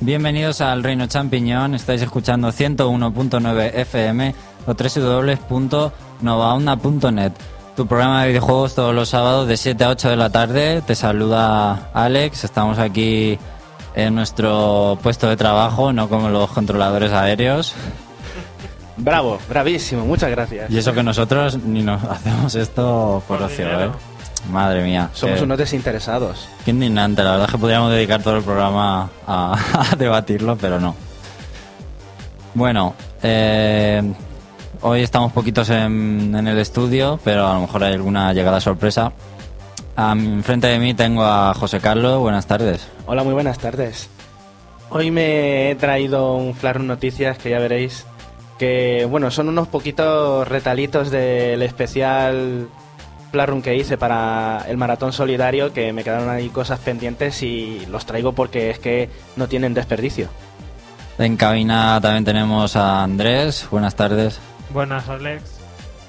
Bien- Bienvenidos al Reino Champiñón. Estáis escuchando 101.9 FM o www.novaonda.net. Tu programa de videojuegos todos los sábados de 7 a 8 de la tarde. Te saluda Alex. Estamos aquí en nuestro puesto de trabajo, no como los controladores aéreos. Bravo, bravísimo, muchas gracias. Y eso que nosotros ni nos hacemos esto por, Por ocio, dinero. ¿eh? Madre mía. Somos unos desinteresados. Qué indignante, la verdad es que podríamos dedicar todo el programa a, a debatirlo, pero no. Bueno, eh, hoy estamos poquitos en, en el estudio, pero a lo mejor hay alguna llegada sorpresa. A mi- enfrente de mí tengo a José Carlos, buenas tardes. Hola, muy buenas tardes. Hoy me he traído un flash noticias que ya veréis que, bueno, son unos poquitos retalitos del especial Plarun que hice para el maratón solidario que me quedaron ahí cosas pendientes y los traigo porque es que no tienen desperdicio. En cabina también tenemos a Andrés, buenas tardes. Buenas, Alex.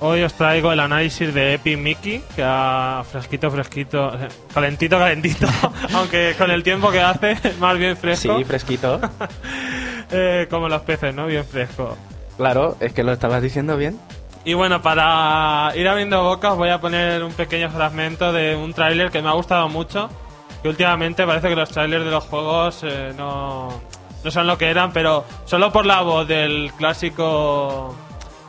Hoy os traigo el análisis de Epic Mickey, que ha fresquito, fresquito, eh, calentito, calentito, aunque con el tiempo que hace, más bien fresco. Sí, fresquito. Eh, como los peces, ¿no? Bien fresco. claro, es que lo estabas diciendo bien. Y bueno, para ir abriendo boca os voy a poner un pequeño fragmento de un tráiler que me ha gustado mucho. Que últimamente parece que los trailers de los juegos eh, no, no son lo que eran, pero solo por la voz del clásico...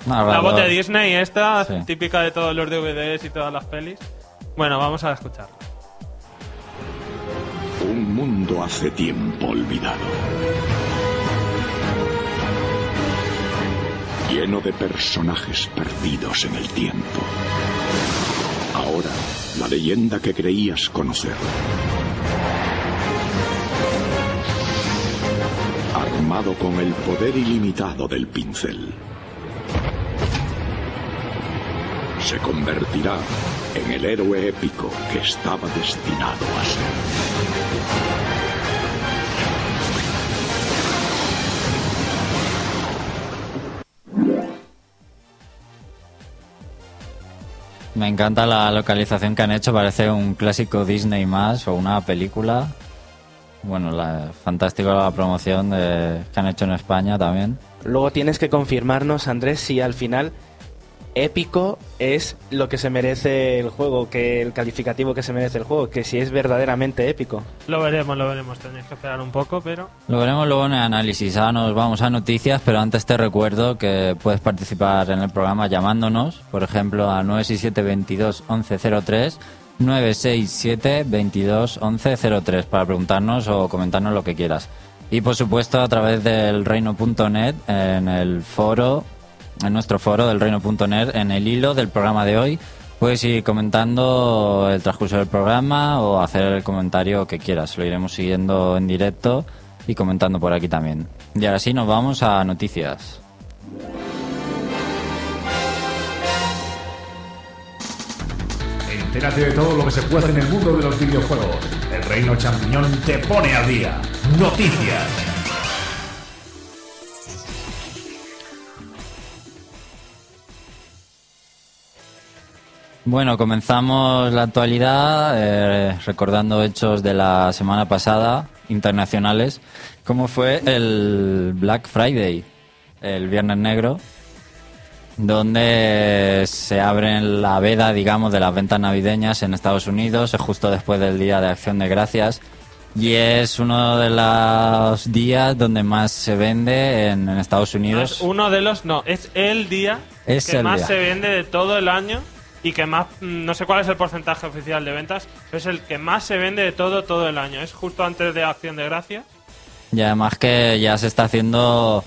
La voz de Disney esta, Sí. típica de todos los DVDs y todas las pelis. Bueno, vamos a escucharlo. Un mundo hace tiempo olvidado. Lleno de personajes perdidos en el tiempo. Ahora, la leyenda que creías conocer. Armado con el poder ilimitado del pincel. Se convertirá en el héroe épico que estaba destinado a ser. Me encanta la localización que han hecho, parece un clásico Disney más o una película. Bueno, la, fantástico la promoción que han hecho en España también. Luego tienes que confirmarnos, Andrés, si al final épico es lo que se merece el juego, que el calificativo que se merece el juego, que si es verdaderamente épico. Lo veremos, lo veremos. Tenéis que esperar un poco, pero... Lo veremos luego en el análisis. Ahora nos vamos a noticias, pero antes te recuerdo que puedes participar en el programa llamándonos, por ejemplo, a 967 22 1103 967 22 1103 para preguntarnos o comentarnos lo que quieras. Y por supuesto a través del reino.net en el foro, en nuestro foro del reino.net, en el hilo del programa de hoy. Puedes ir comentando el transcurso del programa o hacer el comentario que quieras. Lo iremos siguiendo en directo y comentando por aquí también. Y ahora sí, nos vamos a noticias. Entérate de todo lo que se puede en el mundo de los videojuegos. El Reino Champiñón te pone al día. Noticias. Bueno, comenzamos la actualidad eh, recordando hechos de la semana pasada, internacionales, como fue el Black Friday, el Viernes Negro, donde se abren la veda, digamos, de las ventas navideñas en Estados Unidos, es justo después del Día de Acción de Gracias, y es uno de los días donde más se vende en, en Estados No Unidos. es uno de los... No, es el día Es que el más día. se vende de todo el año y que más... mm, No sé cuál es el porcentaje oficial de ventas, pero es el que más se vende de todo, todo el año. Es justo antes de Acción de Gracias. Y además que ya se está haciendo,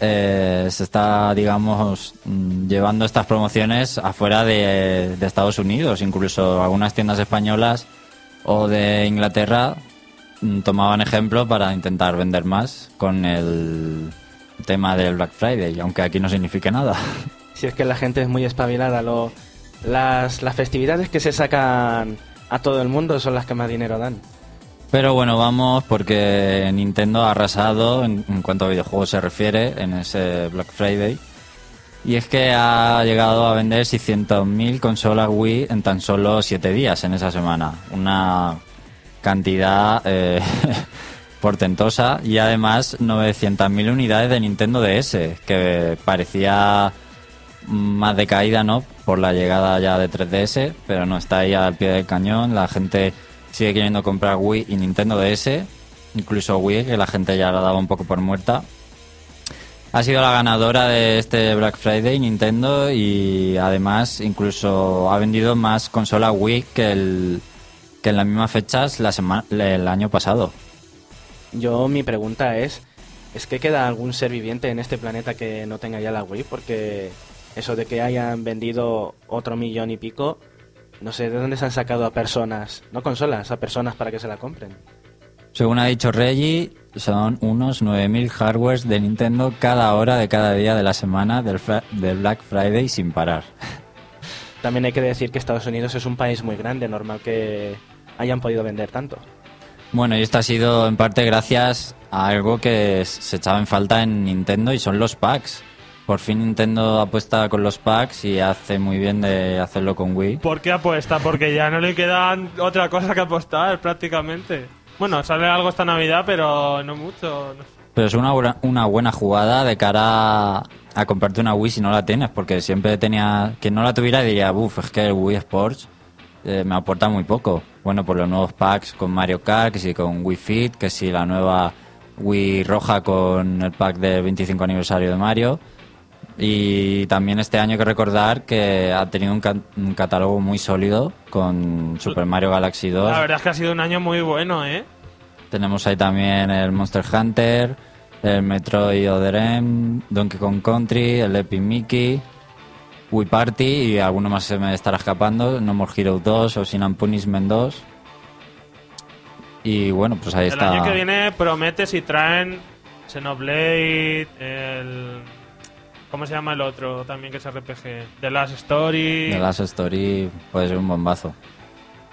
eh, se está, digamos, mm, llevando estas promociones afuera de, de Estados Unidos. Incluso algunas tiendas españolas o de Inglaterra mm, tomaban ejemplo para intentar vender más con el tema del Black Friday, aunque aquí no signifique nada. Si es que la gente es muy espabilada, lo, las, las festividades que se sacan a todo el mundo son las que más dinero dan. Pero bueno, vamos porque Nintendo ha arrasado en, cuanto a videojuegos se refiere en ese Black Friday. Y es que ha llegado a vender 600.000 consolas Wii en tan solo 7 días en esa semana. Una cantidad eh, portentosa y además 900.000 unidades de Nintendo DS, que parecía más decaída, ¿no? Por la llegada ya de 3DS, pero no está ahí al pie del cañón. La gente sigue queriendo comprar Wii y Nintendo DS, incluso Wii, que la gente ya la daba un poco por muerta. Ha sido la ganadora de este Black Friday Nintendo y además incluso ha vendido más consola Wii que, el, que en las mismas fechas la semana, el año pasado. Yo mi pregunta es, ¿es que queda algún ser viviente en este planeta que no tenga ya la Wii? Porque eso de que hayan vendido otro millón y pico, no sé de dónde se han sacado a personas, no consolas, a personas para que se la compren. Según ha dicho Reggie, son unos 9.000 hardwares de Nintendo cada hora de cada día de la semana del, del Black Friday sin parar. También hay que decir que Estados Unidos es un país muy grande, normal que hayan podido vender tanto. Bueno, y esto ha sido en parte gracias a algo que se echaba en falta en Nintendo y son los packs. Por fin Nintendo apuesta con los packs y hace muy bien de hacerlo con Wii. ¿Por qué apuesta? Porque ya no le queda otra cosa que apostar prácticamente. Bueno, sale algo esta Navidad, pero no mucho. no sé. Pero es una, buena- una buena jugada de cara a, a comprarte una Wii si no la tienes, porque siempre tenía... Quien no la tuviera diría, uff, es que el Wii Sports eh, me aporta muy poco. Bueno, por los nuevos packs con Mario Kart, que si con Wii Fit, que si la nueva Wii roja con el pack del 25 aniversario de Mario. Y también este año hay que recordar que ha tenido un, ca- un catálogo muy sólido con Super Mario Galaxy 2. La verdad es que ha sido un año muy bueno, ¿eh? Tenemos ahí también el Monster Hunter, el Metroid Other M, Donkey Kong Country, el Epic Mickey, Wii Party y alguno más se me estará escapando, No More Hero 2 o Sin Punishment 2. Y bueno, pues ahí El está. año que viene promete si traen Xenoblade, el... ¿Cómo se llama el otro también que es RPG? The Last Story. The Last Story puede ser un bombazo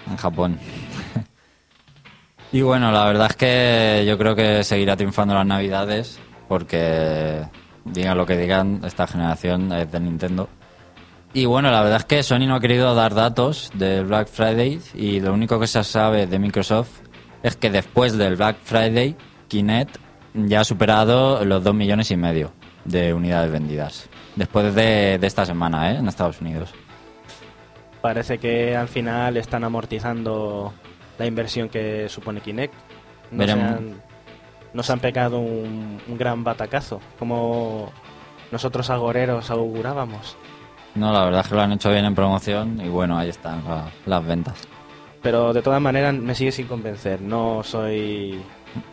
en Japón. y bueno, la verdad es que yo creo que seguirá triunfando las navidades porque digan lo que digan, esta generación es de Nintendo. Y bueno, la verdad es que Sony no ha querido dar datos del Black Friday y lo único que se sabe de Microsoft es que después del Black Friday, Kinect ya ha superado los 2 millones y medio de unidades vendidas. Después de, de esta semana, ¿eh? En Estados Unidos. Parece que al final están amortizando la inversión que supone Kinect. No se han, nos han pegado un, un gran batacazo, como nosotros agoreros augurábamos. No, la verdad es que lo han hecho bien en promoción y bueno, ahí están la- las ventas. Pero de todas maneras me sigue sin convencer. No soy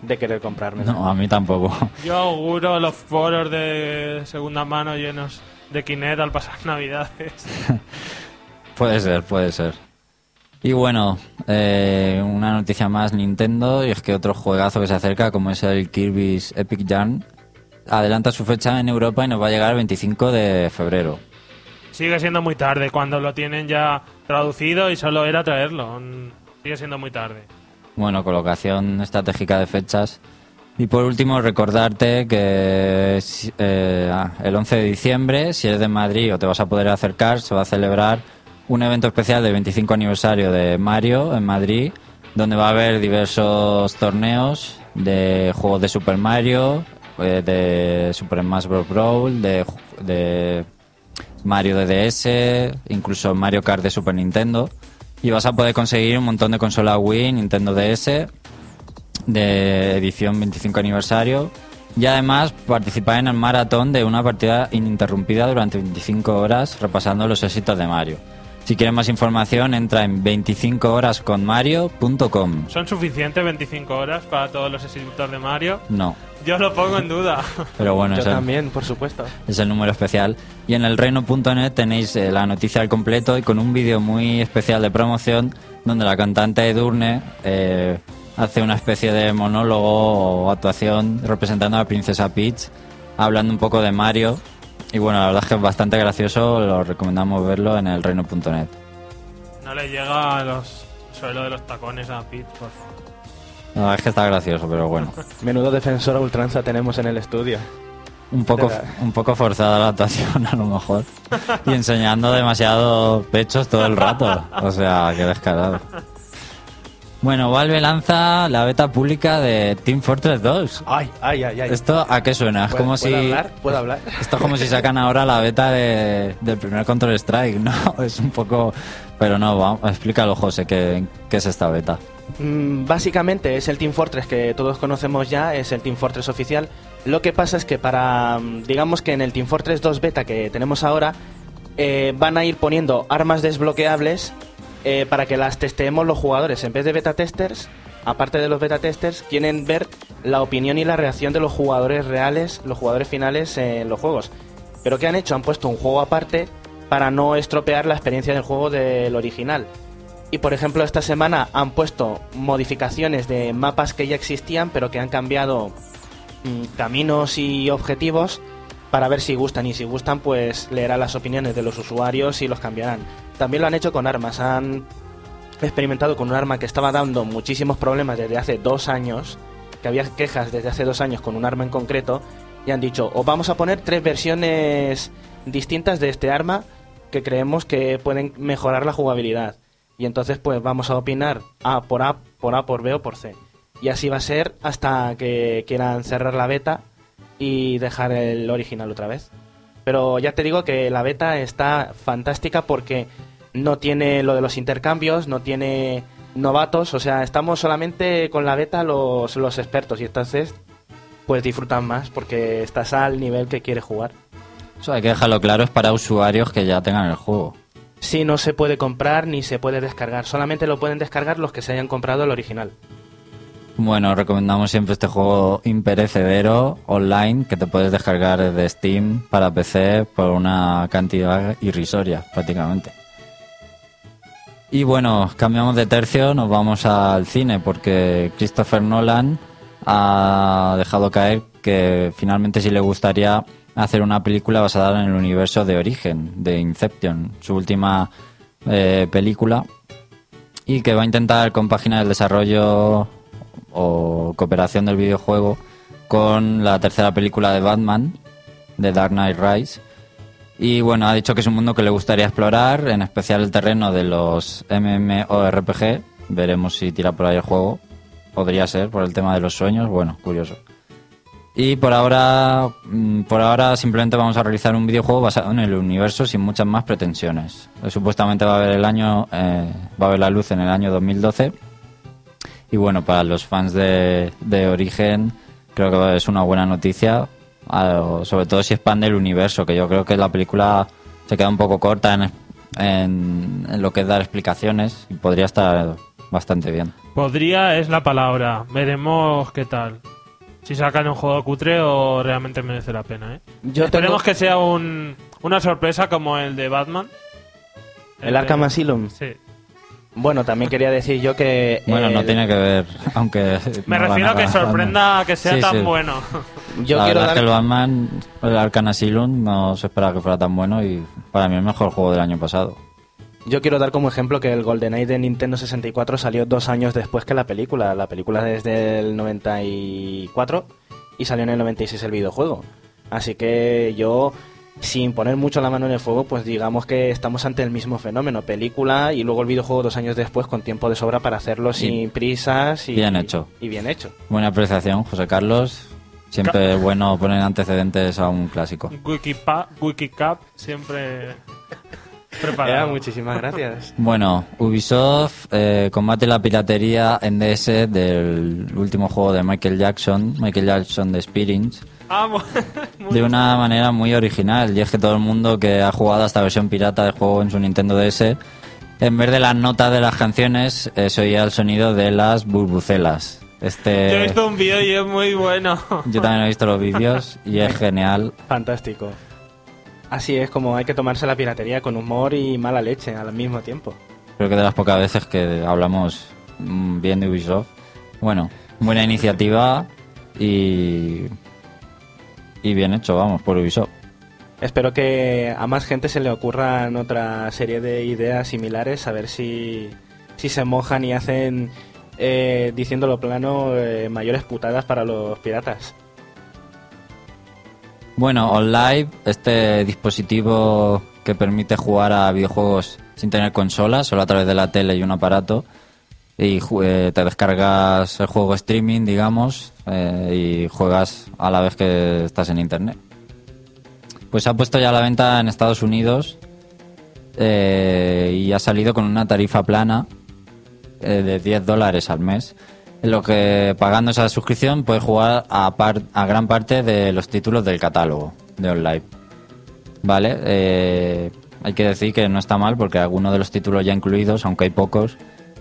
de querer comprarme. No, a mí tampoco. Yo auguro los foros de segunda mano llenos de Kinect al pasar Navidades. puede ser, puede ser. Y bueno, eh, una noticia más Nintendo y es que otro juegazo que se acerca, como es el Kirby's Epic Yarn, adelanta su fecha en Europa y nos va a llegar el 25 de febrero. Sigue siendo muy tarde cuando lo tienen ya traducido y solo era traerlo. Sigue siendo muy tarde. Bueno, colocación estratégica de fechas. Y por último, recordarte que eh, ah, el 11 de diciembre, si eres de Madrid o te vas a poder acercar, se va a celebrar un evento especial del 25 aniversario de Mario en Madrid, donde va a haber diversos torneos de juegos de Super Mario, eh, de Super Smash Bros. Brawl, de, de Mario de DS, incluso Mario Kart de Super Nintendo. Y vas a poder conseguir un montón de consolas Wii, Nintendo DS, de edición 25 aniversario. Y además participar en el maratón de una partida ininterrumpida durante 25 horas repasando los éxitos de Mario. Si quieres más información, entra en 25horasconmario.com. ¿Son suficientes 25 horas para todos los éxitos de Mario? No, Yo lo pongo en duda. pero bueno, Yo es el, también, por supuesto. es el número especial. Y en el reino.net tenéis eh, la noticia al completo y con un vídeo muy especial de promoción donde la cantante Edurne eh, hace una especie de monólogo o actuación representando a la princesa Peach, hablando un poco de Mario. Y bueno, la verdad es que es bastante gracioso, lo recomendamos verlo en el reino.net. No le llega a los suelo de los tacones a Pete, por favor. Verdad es que está gracioso, pero bueno. Menudo defensor a ultranza tenemos en el estudio. Un poco, un poco forzada la actuación a lo mejor. Y enseñando demasiado pechos todo el rato. O sea, qué descarado. Bueno, Valve lanza la beta pública de Team Fortress 2. Ay, ay, ay, ay. ¿Esto a qué suena? Es ¿Puedo- como ¿puedo si... hablar? ¿Puedo hablar? Esto es como si sacan ahora la beta de- del primer Control Strike, ¿no? Es un poco... Pero no, vamos, explícalo, José, ¿qué, qué es esta beta? Mm, Básicamente es el Team Fortress que todos conocemos ya, es el Team Fortress oficial. Lo que pasa es que para, mm, digamos que en el Team Fortress 2 beta que tenemos ahora, eh, van a ir poniendo armas desbloqueables eh, para que las testeemos los jugadores. En vez de beta testers, aparte de los beta testers, quieren ver la opinión y la reacción de los jugadores reales, los jugadores finales en los juegos. Pero ¿qué han hecho? Han puesto un juego aparte para no estropear la experiencia del juego del original. Y por ejemplo, esta semana han puesto modificaciones de mapas que ya existían, pero que han cambiado mm, caminos y objetivos para ver si gustan. Y si gustan, pues leerán las opiniones de los usuarios y los cambiarán. También lo han hecho con armas. Han experimentado con un arma que estaba dando muchísimos problemas desde hace dos años, que había quejas desde hace dos años con un arma en concreto, y han dicho, os vamos a poner tres versiones distintas de este arma que creemos que pueden mejorar la jugabilidad. Y entonces pues vamos a opinar A por A, por A por B o por C. Y así va a ser hasta que quieran cerrar la beta y dejar el original otra vez. Pero ya te digo que la beta está fantástica porque no tiene lo de los intercambios, no tiene novatos, o sea, estamos solamente con la beta los, los expertos y entonces pues disfrutan más porque estás al nivel que quieres jugar. Eso hay que dejarlo claro, es para usuarios que ya tengan el juego. Sí, no se puede comprar ni se puede descargar, solamente lo pueden descargar los que se hayan comprado el original. Bueno, recomendamos siempre este juego imperecedero online que te puedes descargar desde Steam para PC por una cantidad irrisoria prácticamente. Y bueno, cambiamos de tercio, nos vamos al cine porque Christopher Nolan ha dejado caer que finalmente sí le gustaría hacer una película basada en el universo de Origen, de Inception, su última eh, película, y que va a intentar compaginar el desarrollo o cooperación del videojuego con la tercera película de Batman, de Dark Knight Rise. Y bueno, ha dicho que es un mundo que le gustaría explorar, en especial el terreno de los MMORPG. Veremos si tira por ahí el juego. Podría ser, por el tema de los sueños. Bueno, curioso. Y por ahora, mm, por ahora simplemente vamos a realizar un videojuego basado en el universo sin muchas más pretensiones. Supuestamente va a haber el año, eh, va a ver la luz en el año 2012. Y bueno, para los fans de, de Origen, creo que es una buena noticia. Sobre todo si expande el universo, que yo creo que la película se queda un poco corta en, en, en lo que es dar explicaciones y podría estar bastante bien. Podría es la palabra. Veremos qué tal. Si sacan un juego cutre o realmente merece la pena, ¿eh? Yo Esperemos tengo- que sea un, una sorpresa como el de Batman. El Arkham de- Asylum. Sí. Bueno, también quería decir yo que... Bueno, no el- tiene que ver, aunque... Me no refiero a que sorprenda que sea Sí, tan sí. bueno. Yo la quiero verdad es dar... que el Batman, el Arkham Asylum, no se esperaba que fuera tan bueno y para mí el mejor juego del año pasado. Yo quiero dar como ejemplo que el GoldenEye de Nintendo 64 salió dos años después que la película. La película es del 94 y salió en el 96 el videojuego. Así que yo, sin poner mucho la mano en el fuego, pues digamos que estamos ante el mismo fenómeno. Película y luego el videojuego dos años después con tiempo de sobra para hacerlo sin prisas y bien hecho. Y bien hecho. Buena apreciación, José Carlos. Siempre es bueno poner antecedentes a un clásico. Wikipa, Wikicap siempre Ya, preparado. muchísimas gracias. Bueno, Ubisoft eh, combate la piratería en DS del último juego de Michael Jackson, Michael Jackson de Experience, Ah, de una manera muy original. Y es que todo el mundo que ha jugado a esta versión pirata del juego en su Nintendo DS, en vez de las notas de las canciones, eh, se oía el sonido de las burbucelas. Este, Yo he visto un vídeo y es muy bueno. yo también he visto los vídeos y es genial. Fantástico. Así es como hay que tomarse la piratería con humor y mala leche al mismo tiempo. Creo que de las pocas veces que hablamos mm, bien de Ubisoft. Bueno, buena iniciativa y, y bien hecho, vamos, por Ubisoft. Espero que a más gente se le ocurran otra serie de ideas similares, a ver si, si se mojan y hacen, eh, diciéndolo plano, eh, mayores putadas para los piratas. Bueno, OnLive, este dispositivo que permite jugar a videojuegos sin tener consola, solo a través de la tele y un aparato, y eh, te descargas el juego streaming, digamos, eh, y juegas a la vez que estás en internet. Pues se ha puesto ya a la venta en Estados Unidos eh, y ha salido con una tarifa plana de 10 dólares al mes, en lo que pagando esa suscripción puedes jugar a, a gran parte de los títulos del catálogo de online. Vale, hay que decir que no está mal porque algunos de los títulos ya incluidos, aunque hay pocos,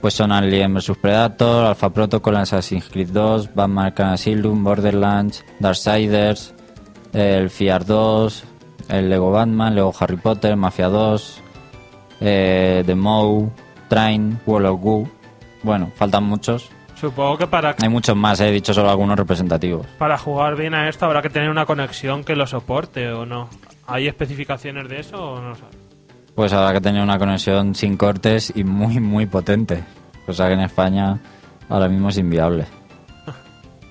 pues son Alien vs Predator, Alpha Protocol, Assassin's Creed 2, Batman Arkham Asylum, Borderlands, Darksiders, el Fiar 2, el Lego Batman, Lego Harry Potter, Mafia 2, eh, The Mow, Train, World of Goo. Bueno, faltan muchos. Supongo que para, Hay muchos más, he dicho solo algunos representativos. para jugar bien a esto habrá que tener una conexión que lo soporte o no. ¿Hay especificaciones de eso o no sabes? Pues habrá que tener una conexión sin cortes y muy, muy potente. Cosa que en España ahora mismo es inviable.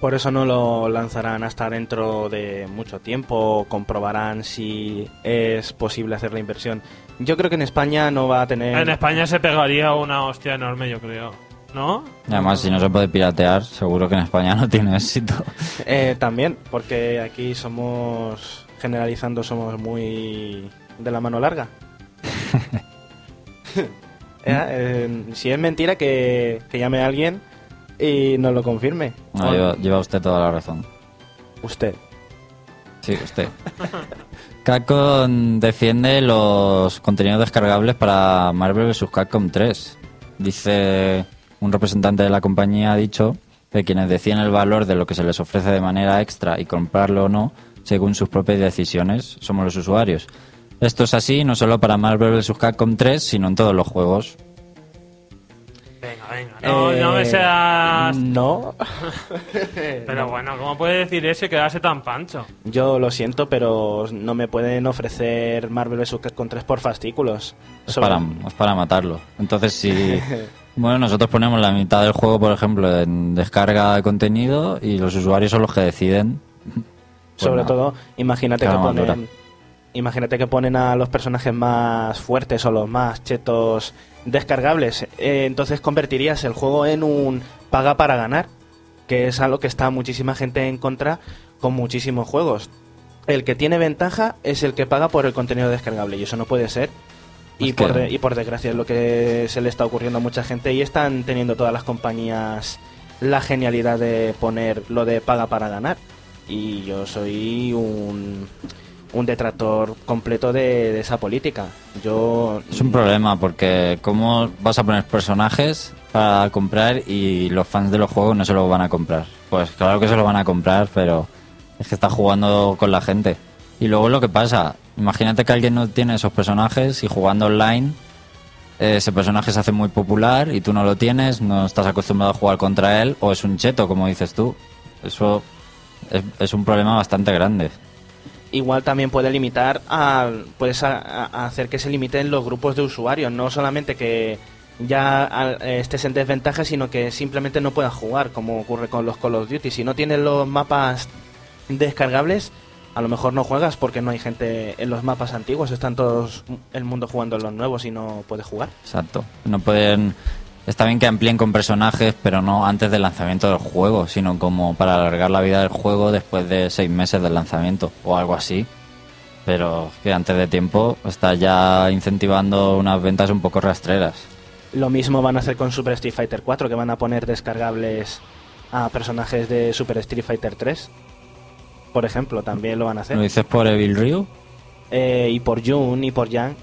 Por eso no lo lanzarán hasta dentro de mucho tiempo, comprobarán si es posible hacer la inversión. Yo creo que en España no va a tener... En España se pegaría una hostia enorme, yo creo. ¿No? Y además, si no se puede piratear, seguro que en España no tiene éxito. Eh, también, porque aquí somos, generalizando, somos muy de la mano larga. Eh, si es mentira, que, que llame a alguien y nos lo confirme. No, lleva, lleva usted toda la razón. Usted. Sí, usted. Capcom defiende los contenidos descargables para Marvel vs. Capcom 3. Dice un representante de la compañía ha dicho que quienes deciden el valor de lo que se les ofrece de manera extra y comprarlo o no, según sus propias decisiones, somos los usuarios. Esto es así no solo para Marvel vs. Capcom 3, sino en todos los juegos. Venga, venga. No, Eh, no me seas... No. Pero bueno, ¿cómo puede decir eso y quedarse tan pancho? Yo lo siento, pero no me pueden ofrecer Marvel vs. Capcom 3 por fascículos. Es Sobre- para, es para matarlo. Entonces, si. Bueno, nosotros ponemos la mitad del juego, por ejemplo, en descarga de contenido y los usuarios son los que deciden. Pues Sobre nada. todo, imagínate que ponen, imagínate que ponen a los personajes más fuertes o los más chetos descargables. Eh, entonces convertirías el juego en un paga para ganar, que es algo que está muchísima gente en contra con muchísimos juegos. El que tiene ventaja es el que paga por el contenido descargable y eso no puede ser. Y, Es que- por, de- y por desgracia es lo que se le está ocurriendo a mucha gente y están teniendo todas las compañías la genialidad de poner lo de paga para ganar. Y yo soy un, un detractor completo de, esa política. Yo Es un problema porque, ¿cómo vas a poner personajes para comprar y los fans de los juegos no se los van a comprar? Pues claro que se los van a comprar, pero es que está jugando con la gente. Y luego lo que pasa, imagínate que alguien no tiene esos personajes y jugando online eh, ese personaje se hace muy popular y tú no lo tienes, no estás acostumbrado a jugar contra él o es un cheto, como dices tú. Eso es, es un problema bastante grande. Igual también puede limitar a, puedes a- hacer que se limiten los grupos de usuarios, no solamente que ya estés en desventaja, sino que simplemente no puedas jugar, como ocurre con los Call of Duty. Si no tienes los mapas descargables, a lo mejor no juegas porque no hay gente en los mapas antiguos, están todos el mundo jugando en los nuevos y no puedes jugar. Exacto. No pueden. Está bien que amplíen con personajes, pero no antes del lanzamiento del juego, sino como para alargar la vida del juego después de seis meses del lanzamiento o algo así. Pero que antes de tiempo está ya incentivando unas ventas un poco rastreras. Lo mismo van a hacer con Super Street Fighter 4, que van a poner descargables a personajes de Super Street Fighter 3. Por ejemplo, también lo van a hacer. ¿Lo dices por Evil Ryu? Eh, y por Jun y por Yang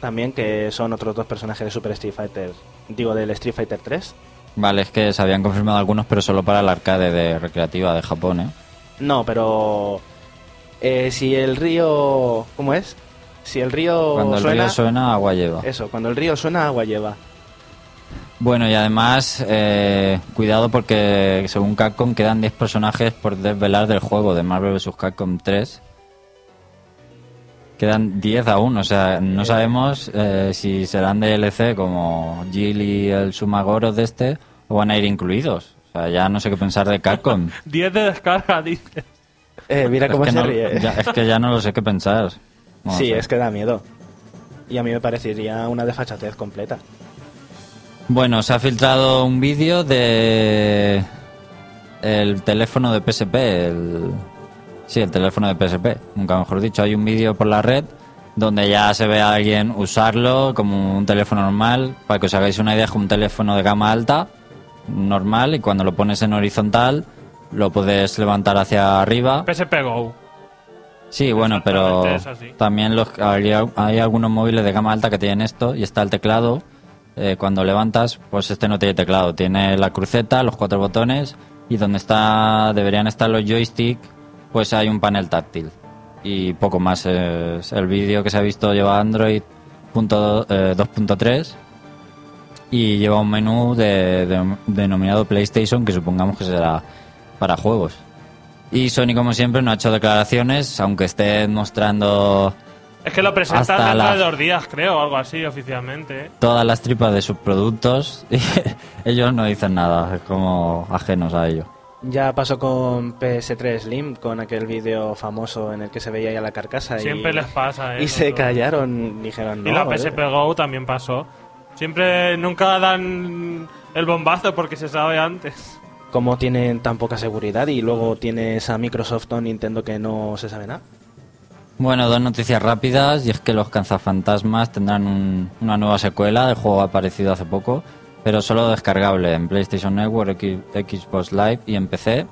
también, que son otros dos personajes de Super Street Fighter, digo, del Street Fighter 3. Vale, es que se habían confirmado algunos, pero solo para el arcade de recreativa de Japón, ¿eh? No, pero eh, si el río... ¿Cómo es? Si el río Cuando el suena... río suena, agua lleva. Eso, cuando el río suena, agua lleva. Bueno, y además, eh, cuidado porque según Capcom quedan 10 personajes por desvelar del juego de Marvel vs. Capcom 3. Quedan 10 aún, o sea, no sabemos eh, si serán DLC como Jill y el Sumagoro de este o van a ir incluidos. O sea, ya no sé qué pensar de Capcom. 10 de descarga, dice. Eh, mira es, cómo que se no, ríe. ya- es que ya no lo sé qué pensar. Sí, es que da miedo. Y a mí me parecería una desfachatez completa. Bueno, se ha filtrado un vídeo de el teléfono de PSP, el sí, el teléfono de PSP, nunca mejor dicho. Hay un vídeo por la red donde ya se ve a alguien usarlo como un teléfono normal, para que os hagáis una idea, es como un teléfono de gama alta, normal, y cuando lo pones en horizontal lo puedes levantar hacia arriba. PSP Go. Sí, bueno, pero también los, hay, hay algunos móviles de gama alta que tienen esto y está el teclado. Eh, cuando levantas, pues este no tiene teclado, tiene la cruceta, los cuatro botones y donde está deberían estar los joystick, pues hay un panel táctil y poco más. Es el vídeo que se ha visto lleva Android punto, eh, 2.3 y lleva un menú de- de- denominado PlayStation que supongamos que será para juegos. Y Sony, como siempre, no ha hecho declaraciones, aunque esté mostrando Es que lo presentan Hasta dentro la- de dos días, creo, o algo así, oficialmente. ¿eh? todas las tripas de sus productos y ellos no dicen nada, es como ajenos a ello. Ya pasó con PS3 Slim, con aquel vídeo famoso en el que se veía ya la carcasa. Siempre y, les pasa, ¿eh? Y se Todo. callaron, dijeron no. Y la eh". PSP Go también pasó. Siempre, nunca dan el bombazo porque se sabe antes. Como tienen tan poca seguridad y luego tienes a Microsoft o Nintendo que no se sabe nada. Bueno, dos noticias rápidas y es que los cazafantasmas tendrán un- una nueva secuela del juego aparecido hace poco, pero solo descargable en PlayStation Network, Xbox Live y en PC.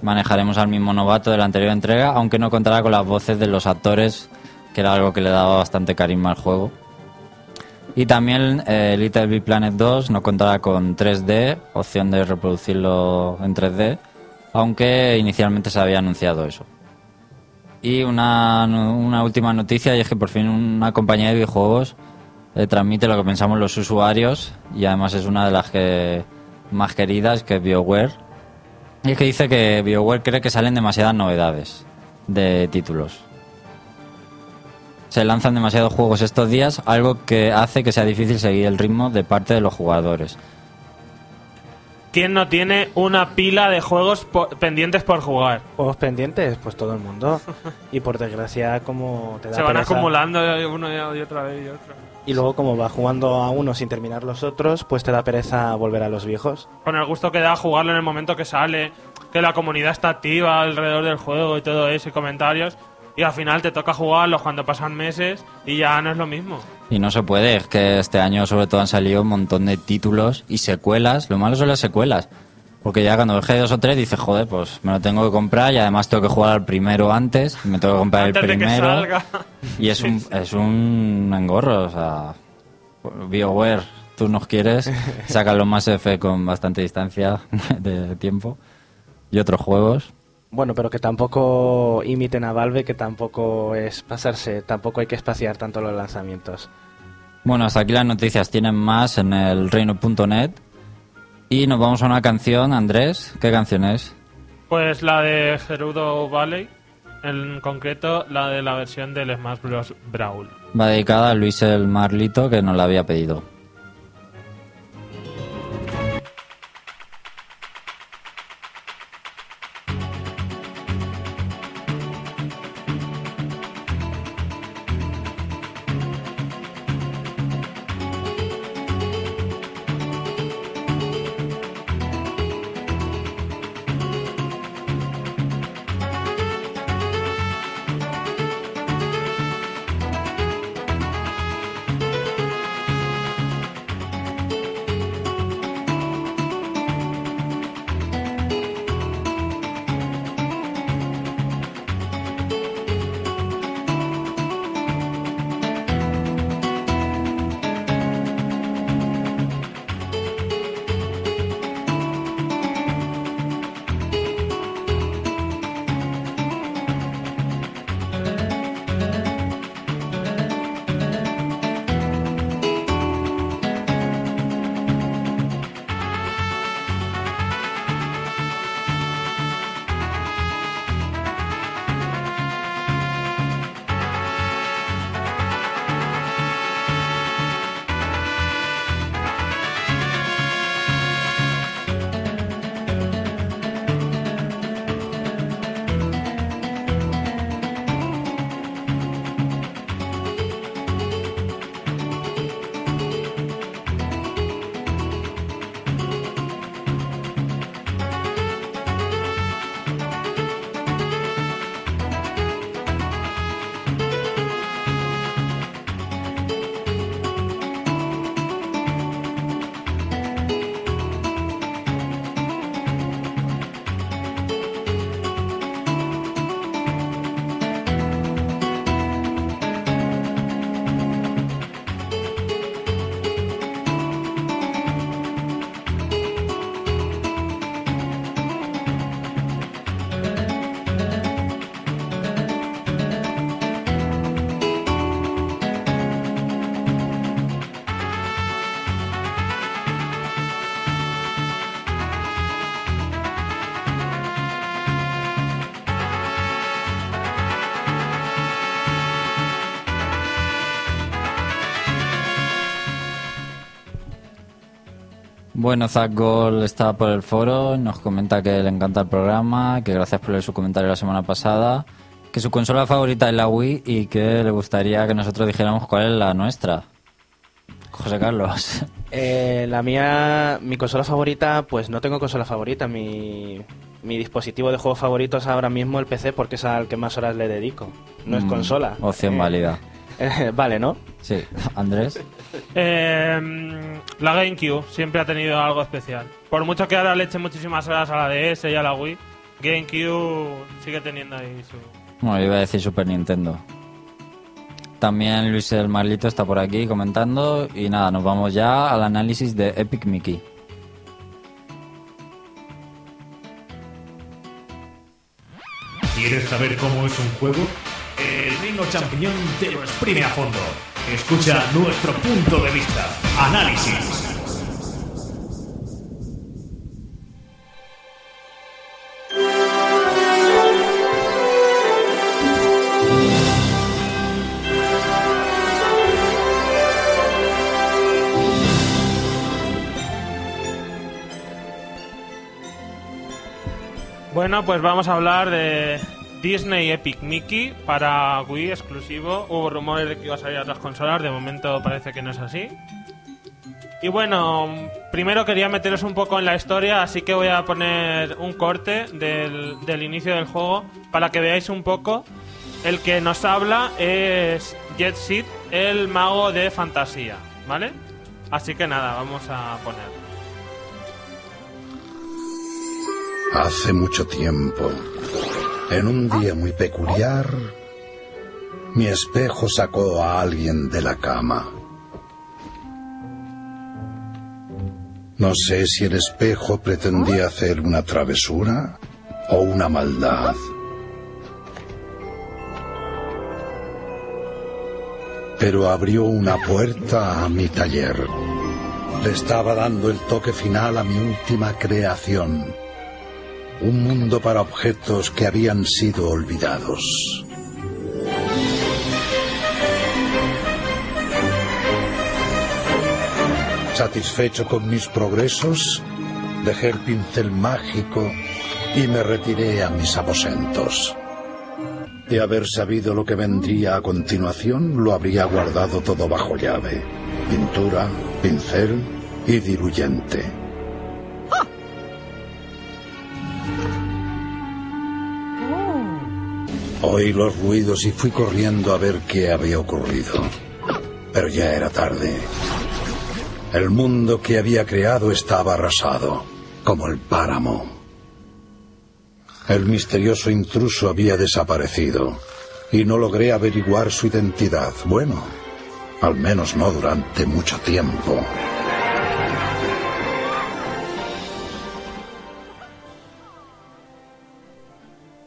Manejaremos al mismo novato de la anterior entrega, aunque no contará con las voces de los actores, que era algo que le daba bastante carisma al juego. Y también eh, Little Big Planet 2 no contará con 3D, opción de reproducirlo en 3D, aunque inicialmente se había anunciado eso. Y una última noticia, y es que por fin una compañía de videojuegos eh, transmite lo que pensamos los usuarios, y además es una de las que más queridas, que es BioWare. Y es que dice que BioWare cree que salen demasiadas novedades de títulos. Se lanzan demasiados juegos estos días, algo que hace que sea difícil seguir el ritmo de parte de los jugadores. ¿Quién no tiene una pila de juegos po- pendientes por jugar? Juegos pendientes, pues todo el mundo. Y por desgracia, como te da Se van pereza- acumulando uno y otra vez y otra. Y luego, como vas jugando a uno sin terminar los otros, pues te da pereza volver a los viejos. Con el gusto que da jugarlo en el momento que sale, que la comunidad está activa alrededor del juego y todo eso, y comentarios. Y al final te toca jugarlos cuando pasan meses y ya no es lo mismo. Y no se puede, es que este año sobre todo han salido un montón de títulos y secuelas. Lo malo son las secuelas. Porque ya cuando ves que hay dos o tres dices, joder, pues me lo tengo que comprar y además tengo que jugar al primero antes, me tengo que comprar Antes el de que primero. salga. Y es un, es un engorro, o sea, BioWare, tú nos quieres, saca los más F con bastante distancia de tiempo y otros juegos. Bueno, pero que tampoco imiten a Valve, que tampoco es pasarse, tampoco hay que espaciar tanto los lanzamientos. Bueno, hasta aquí las noticias tienen más en el reino.net y nos vamos a una canción, Andrés, ¿qué canción es? Pues la de Gerudo Valley, en concreto la de la versión del Smash Bros. Brawl. Va dedicada a Luis el Marlito que nos la había pedido. Bueno, Zach Gold está por el foro, nos comenta que le encanta el programa, que gracias por leer su comentario la semana pasada, que su consola favorita es la Wii y que le gustaría que nosotros dijéramos cuál es la nuestra. José Carlos. Eh, la mía, mi consola favorita, pues no tengo consola favorita. Mi, mi dispositivo de juegos favoritos ahora mismo el PC porque es al que más horas le dedico. No es Mm, consola. Opción Eh, válida. Vale, ¿no? Sí. Andrés. Eh, la GameCube siempre ha tenido algo especial. Por mucho que ahora le eche muchísimas horas a la DS y a la Wii, GameCube sigue teniendo ahí su... Bueno, iba a decir Super Nintendo. También Luis el Marlito está por aquí comentando. Y nada, nos vamos ya al análisis de Epic Mickey. ¿Quieres saber cómo es un juego? Reino Champiñón te lo exprime a fondo. Escucha nuestro punto de vista. Análisis. Bueno, pues vamos a hablar de Disney Epic Mickey para Wii exclusivo. Hubo rumores de que iba a salir a otras consolas, de momento parece que no es así. Y bueno, primero quería meteros un poco en la historia, así que voy a poner un corte del, del inicio del juego para que veáis un poco. El que nos habla es Jet Sid, el mago de fantasía, ¿vale? Así que nada, vamos a poner. Hace mucho tiempo, en un día muy peculiar, mi espejo sacó a alguien de la cama. No sé si el espejo pretendía hacer una travesura o una maldad. Pero abrió una puerta a mi taller. Le estaba dando el toque final a mi última creación un mundo para objetos que habían sido olvidados. Satisfecho con mis progresos, dejé el pincel mágico y me retiré a mis aposentos. De haber sabido lo que vendría a continuación, lo habría guardado todo bajo llave. Pintura, pincel y diluyente. Oí los ruidos y fui corriendo a ver qué había ocurrido. Pero ya era tarde. El mundo que había creado estaba arrasado, como el páramo. El misterioso intruso había desaparecido y no logré averiguar su identidad. Bueno, al menos no durante mucho tiempo.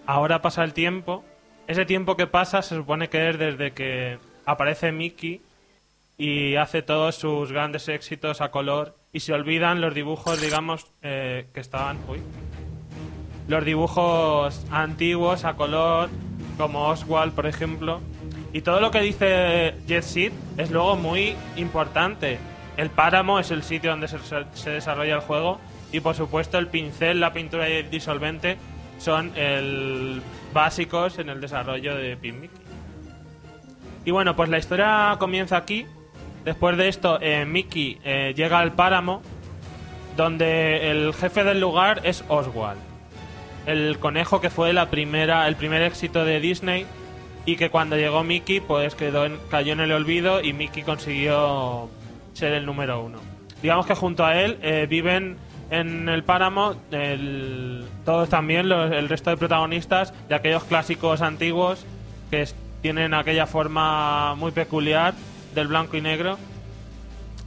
Ahora pasa el tiempo. Ese tiempo que pasa se supone que es desde que aparece Mickey y hace todos sus grandes éxitos a color y se olvidan los dibujos, digamos, eh, que estaban... Uy, los dibujos antiguos a color, como Oswald, por ejemplo. Y todo lo que dice Jet Seed es luego muy importante. El páramo es el sitio donde se, se desarrolla el juego y por supuesto el pincel, la pintura y el disolvente son el básicos en el desarrollo de Mickey. Y bueno, pues la historia comienza aquí. Después de esto, eh, Mickey eh, llega al páramo, donde el jefe del lugar es Oswald, el conejo que fue la primera, el primer éxito de Disney y que cuando llegó Mickey, pues quedó en- cayó en el olvido y Mickey consiguió ser el número uno. Digamos que junto a él eh, viven en el páramo el- todos también los- el resto de protagonistas de aquellos clásicos antiguos que es- tienen aquella forma muy peculiar del blanco y negro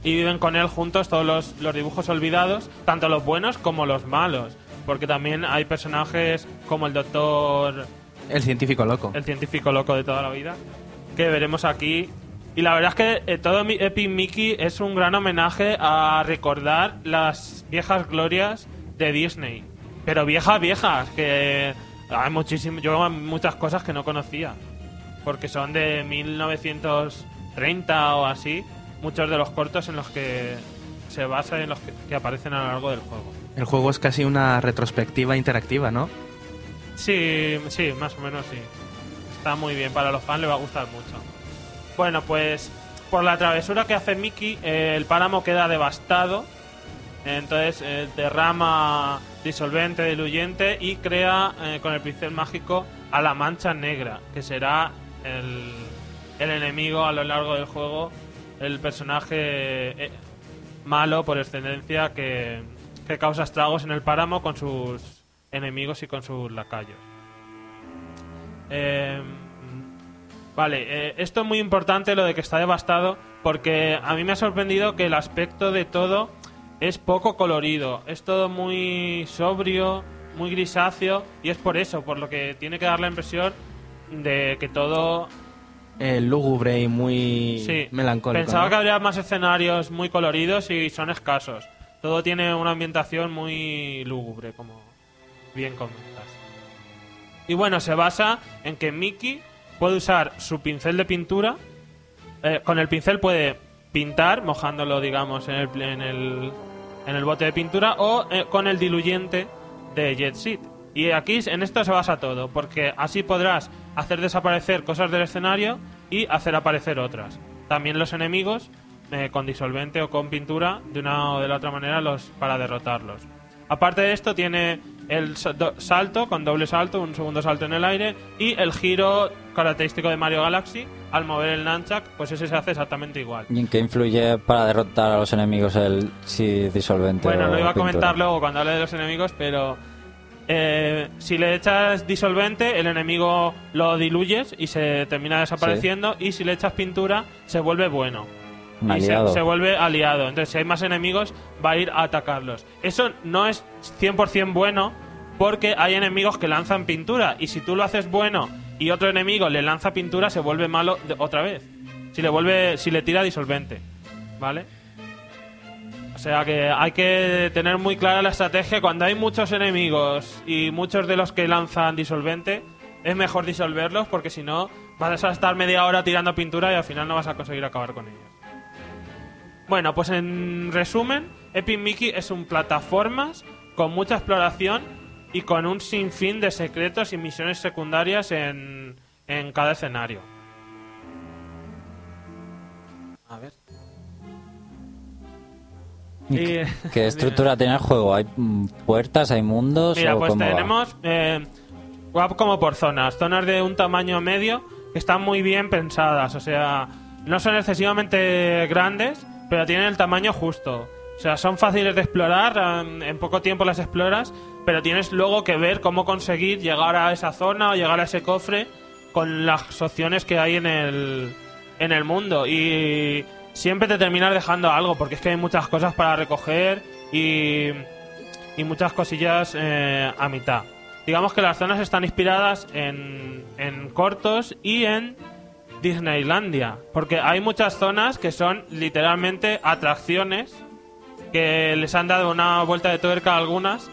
y viven con él juntos todos los, los dibujos olvidados, tanto los buenos como los malos, porque también hay personajes como el doctor, El científico loco. el científico loco de toda la vida, que veremos aquí. Y la verdad es que eh, todo mi- Epic Mickey es un gran homenaje a recordar las viejas glorias de Disney. Pero viejas, viejas, que hay muchísimo, yo muchas cosas que no conocía. Porque son de 1930 o así, muchos de los cortos en los que se basa en los que, que aparecen a lo largo del juego. El juego es casi una retrospectiva interactiva, ¿no? Sí, sí, más o menos sí. Está muy bien, para los fans le va a gustar mucho. Bueno, pues por la travesura que hace Mickey, eh, el páramo queda devastado. Entonces eh, derrama disolvente, diluyente y crea eh, con el pincel mágico a la mancha negra, que será el, el enemigo a lo largo del juego, el personaje eh, malo por excelencia que, que causa estragos en el páramo con sus enemigos y con sus lacayos. Eh, vale, esto es muy importante lo de que está devastado porque a mí me ha sorprendido que el aspecto de todo es poco colorido, es todo muy sobrio, muy grisáceo y es por eso, por lo que tiene que dar la impresión de que todo Eh, lúgubre y muy Sí, melancólico. Pensaba ¿no? que habría más escenarios muy coloridos y son escasos. Todo tiene una ambientación muy lúgubre, como bien comentas. Y bueno, se basa en que Mickey puede usar su pincel de pintura. eh, con el pincel puede pintar, mojándolo, digamos, en el, en el, en el bote de pintura, o eh, con el diluyente de Jet Set. Y aquí en esto se basa todo, porque así podrás hacer desaparecer cosas del escenario y hacer aparecer otras. También los enemigos, eh, con disolvente o con pintura, de una o de la otra manera, para derrotarlos. Aparte de esto, tiene el salto, con doble salto, un segundo salto en el aire, y el giro característico de Mario Galaxy, al mover el Nunchuck, pues ese se hace exactamente igual. ¿Y en qué influye para derrotar a los enemigos el si disolvente Bueno, lo iba a pintura? comentar luego cuando hable de los enemigos, pero eh, si le echas disolvente, el enemigo lo diluyes y se termina desapareciendo, y si le echas pintura, se vuelve bueno. Y se vuelve aliado. Entonces, si hay más enemigos, va a ir a atacarlos. Eso no es 100% bueno porque hay enemigos que lanzan pintura. Y si tú lo haces bueno y otro enemigo le lanza pintura, se vuelve malo de- otra vez. Si le vuelve, si le tira disolvente. ¿Vale? O sea que hay que tener muy clara la estrategia. Cuando hay muchos enemigos y muchos de los que lanzan disolvente, es mejor disolverlos porque si no vas a estar media hora tirando pintura y al final no vas a conseguir acabar con ellos. Bueno, pues en resumen, Epic Mickey es un plataformas con mucha exploración y con un sinfín de secretos y misiones secundarias en, en cada escenario. A ver. ¿Y Y- ¿Qué estructura tiene el juego? ¿Hay mm, puertas, hay mundos Mira, o pues cómo va? tenemos eh, como por zonas, zonas de un tamaño medio que están muy bien pensadas, o sea, no son excesivamente grandes, pero tienen el tamaño justo. O sea, son fáciles de explorar, en, en poco tiempo las exploras, pero tienes luego que ver cómo conseguir llegar a esa zona o llegar a ese cofre con las opciones que hay en el, en el mundo. Y siempre te terminas dejando algo, porque es que hay muchas cosas para recoger y, y muchas cosillas eh, a mitad. Digamos que las zonas están inspiradas en, en cortos y en Disneylandia, porque hay muchas zonas que son literalmente atracciones que les han dado una vuelta de tuerca a algunas,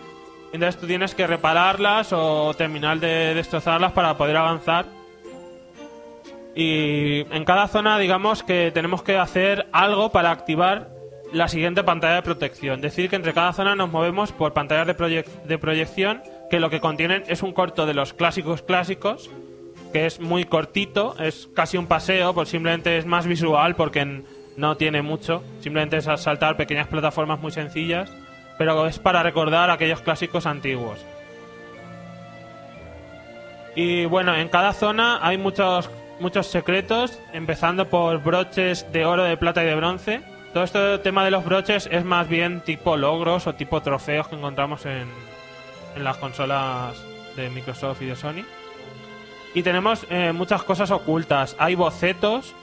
entonces tú tienes que repararlas o terminar de destrozarlas para poder avanzar. Y en cada zona, digamos que tenemos que hacer algo para activar la siguiente pantalla de protección. Decir que entre cada zona nos movemos por pantallas de, proyec- de proyección que lo que contienen es un corto de los clásicos clásicos, que es muy cortito, es casi un paseo, pues simplemente es más visual porque no tiene mucho, simplemente es saltar pequeñas plataformas muy sencillas, pero es para recordar aquellos clásicos antiguos. Y bueno, en cada zona hay muchos muchos secretos, empezando por broches de oro, de plata y de bronce. Todo este tema de los broches es más bien tipo logros o tipo trofeos que encontramos en, en las consolas de Microsoft y de Sony. Y tenemos eh, muchas cosas ocultas. Hay bocetos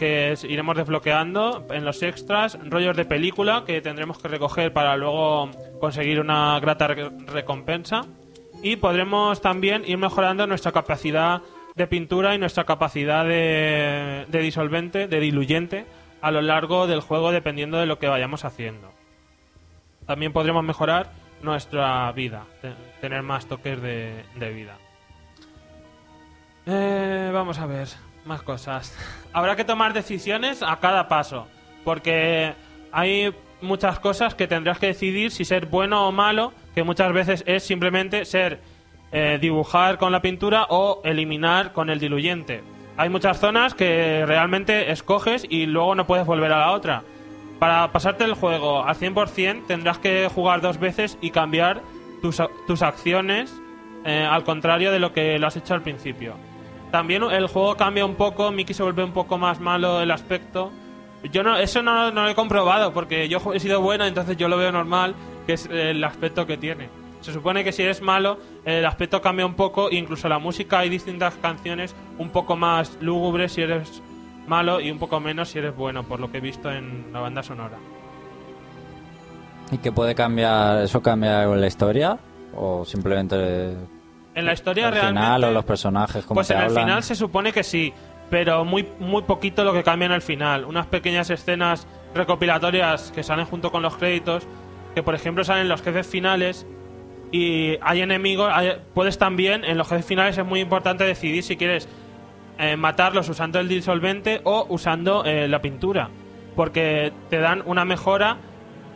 que iremos desbloqueando en los extras, rollos de película que tendremos que recoger para luego conseguir una grata re- recompensa. Y podremos también ir mejorando nuestra capacidad de pintura y nuestra capacidad de, disolvente, de diluyente, a lo largo del juego dependiendo de lo que vayamos haciendo. También podremos mejorar nuestra vida, te- tener más toques de vida. Eh, vamos a ver, más cosas. Habrá que tomar decisiones a cada paso, porque hay muchas cosas que tendrás que decidir si ser bueno o malo, que muchas veces es simplemente ser eh, dibujar con la pintura o eliminar con el diluyente. Hay muchas zonas que realmente escoges y luego no puedes volver a la otra. Para pasarte el juego al 100% tendrás que jugar dos veces y cambiar tus, tus acciones eh, al contrario de lo que lo has hecho al principio. También el juego cambia un poco, Mickey se vuelve un poco más malo el aspecto. Yo no, eso no, lo he comprobado porque yo he sido bueno, entonces yo lo veo normal, que es el aspecto que tiene. Se supone que si eres malo, el aspecto cambia un poco, incluso la música hay distintas canciones un poco más lúgubres si eres malo y un poco menos si eres bueno, por lo que he visto en la banda sonora. ¿Y que puede cambiar, eso cambia la historia? ¿O simplemente En la historia el realmente... final o los personajes como Pues te en el final se supone que sí, pero muy, muy poquito lo que cambia en el final. Unas pequeñas escenas recopilatorias que salen junto con los créditos, que por ejemplo salen los jefes finales y hay enemigos, hay- puedes también, en los jefes finales es muy importante decidir si quieres eh, matarlos usando el disolvente o usando eh, la pintura, porque te dan una mejora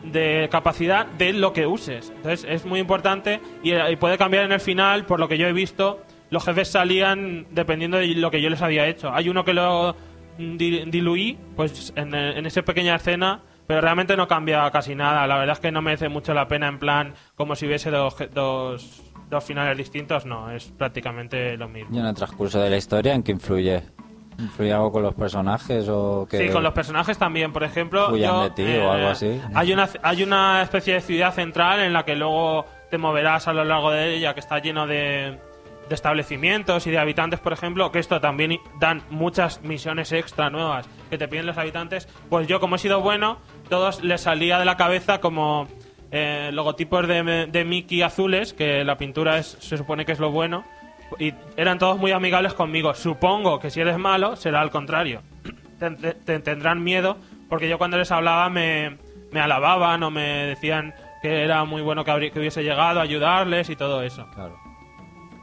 de capacidad de lo que uses. Entonces es muy importante y, eh, y puede cambiar en el final, por lo que yo he visto, los jefes salían dependiendo de lo que yo les había hecho. Hay uno que lo mm, di- diluí, pues en, eh, en esa pequeña escena, pero realmente no cambia casi nada. La verdad es que no merece mucho la pena en plan como si hubiese dos, dos, dos finales distintos, no, es prácticamente lo mismo. ¿Y en el transcurso de la historia en qué influye? ¿Influye algo con los personajes o que Sí, con los personajes también. Por ejemplo, yo, de ti o algo así. Hay una, hay una especie de ciudad central en la que luego te moverás a lo largo de ella, que está lleno de, de establecimientos y de habitantes, por ejemplo, que esto también dan muchas misiones extra nuevas que te piden los habitantes. Pues yo, como he sido bueno, todos les salía de la cabeza como eh, logotipos de, de Mickey azules, que la pintura es, se supone que es lo bueno. Y eran todos muy amigables conmigo. Supongo que si eres malo, será al contrario. Te, te- te tendrán miedo, porque yo cuando les hablaba me, me alababan o me decían que era muy bueno que, que hubiese llegado a ayudarles y todo eso. Claro.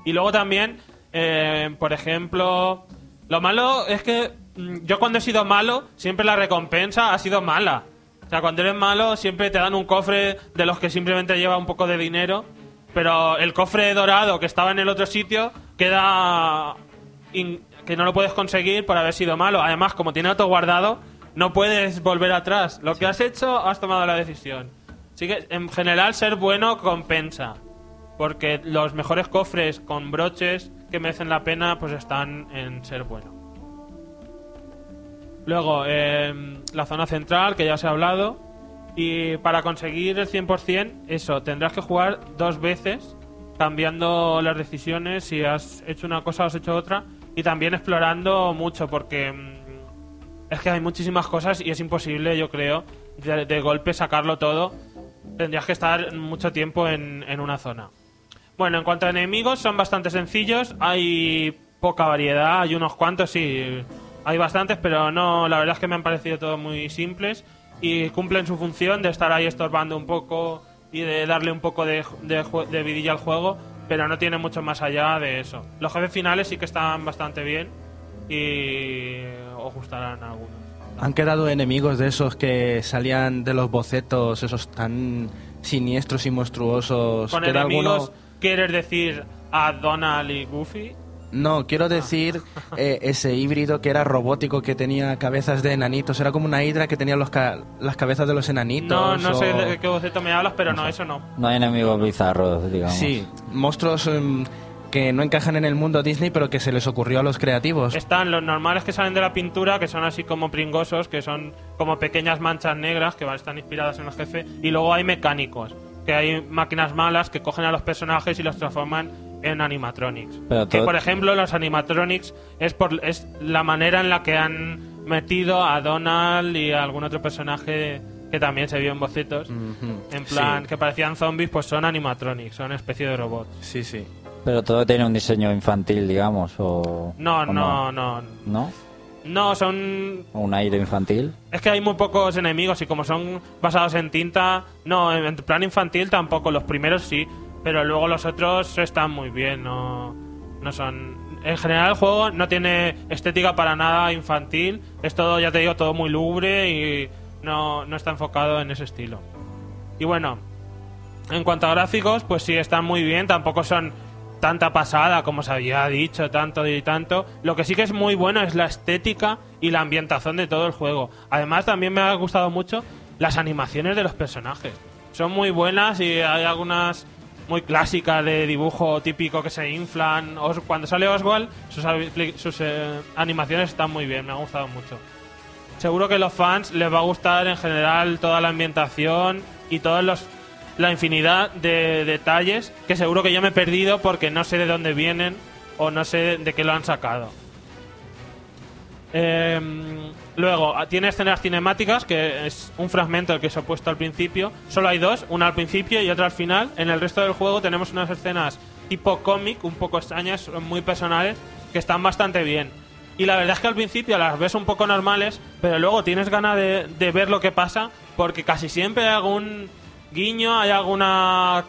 Y luego también, eh, por ejemplo, lo malo es que mm, yo cuando he sido malo, siempre la recompensa ha sido mala. O sea, cuando eres malo, siempre te dan un cofre de los que simplemente lleva un poco de dinero. Pero el cofre dorado que estaba en el otro sitio queda. in- que no lo puedes conseguir por haber sido malo. Además, como tiene auto guardado, no puedes volver atrás. Lo que has hecho, has tomado la decisión. Así que, en general, ser bueno compensa. Porque los mejores cofres con broches que merecen la pena, pues están en ser bueno. Luego, em, la zona central, que ya se ha hablado. Y para conseguir el 100%, eso, tendrás que jugar dos veces, cambiando las decisiones, si has hecho una cosa o has hecho otra. Y también explorando mucho, porque mm, es que hay muchísimas cosas y es imposible, yo creo, de, golpe sacarlo todo. Tendrías que estar mucho tiempo en, en una zona. Bueno, en cuanto a enemigos, son bastante sencillos. Hay poca variedad, hay unos cuantos, sí. Hay bastantes, pero no, la verdad es que me han parecido todos muy simples y cumplen su función de estar ahí estorbando un poco y de darle un poco de, de, de vidilla al juego, pero no tiene mucho más allá de eso. Los jefes finales sí que están bastante bien y os gustarán algunos. Han quedado enemigos de esos que salían de los bocetos, esos tan siniestros y monstruosos. Con ¿Queda enemigos, alguno? ¿quieres decir a Donald y Goofy? No, quiero decir eh, ese híbrido que era robótico, que tenía cabezas de enanitos. Era como una hidra que tenía los ca- las cabezas de los enanitos. No, no sé de qué boceto me hablas, pero no, eso no. No hay enemigos bizarros, digamos. Sí, monstruos em, que no encajan en el mundo Disney, pero que se les ocurrió a los creativos. Están los normales que salen de la pintura, que son así como pringosos, que son como pequeñas manchas negras que van- están inspiradas en los jefes. Y luego hay mecánicos, que hay máquinas malas que cogen a los personajes y los transforman en animatronics. Pero Que todo- por ejemplo los animatronics es por es la manera en la que han metido a Donald y a algún otro personaje que también se vio en bocetos. En plan, Sí. que parecían zombies, pues son animatronics, son especie de robots. Sí, sí. Pero todo tiene un diseño infantil, digamos, o... No, o no, no. ¿No? No, son ¿O un aire infantil? Es que hay muy pocos enemigos y como son basados en tinta, no, en plan infantil tampoco, los primeros sí, pero luego los otros están muy bien, no, no son... En general el juego no tiene estética para nada infantil, es todo, ya te digo, todo muy lúgubre y no, no está enfocado en ese estilo. Y bueno, en cuanto a gráficos, pues sí, están muy bien, tampoco son tanta pasada como se había dicho, tanto y tanto. Lo que sí que es muy bueno es la estética y la ambientación de todo el juego. Además, también me ha gustado mucho las animaciones de los personajes. Son muy buenas y hay algunas muy clásicas de dibujo típico que se inflan. Os- Cuando sale Oswald, sus, sus, eh, animaciones están muy bien, me ha gustado mucho. Seguro que a los fans les va a gustar en general toda la ambientación y todos los la infinidad de detalles que seguro que yo me he perdido porque no sé de dónde vienen o no sé de qué lo han sacado. Em, luego, ah, tiene escenas cinemáticas, que es un fragmento que os he puesto al principio. Solo hay dos, una al principio y otra al final. En el resto del juego tenemos unas escenas tipo cómic, un poco extrañas, muy personales, que están bastante bien. Y la verdad es que al principio las ves un poco normales, pero luego tienes ganas de, de ver lo que pasa, porque casi siempre hay algún guiño, hay alguna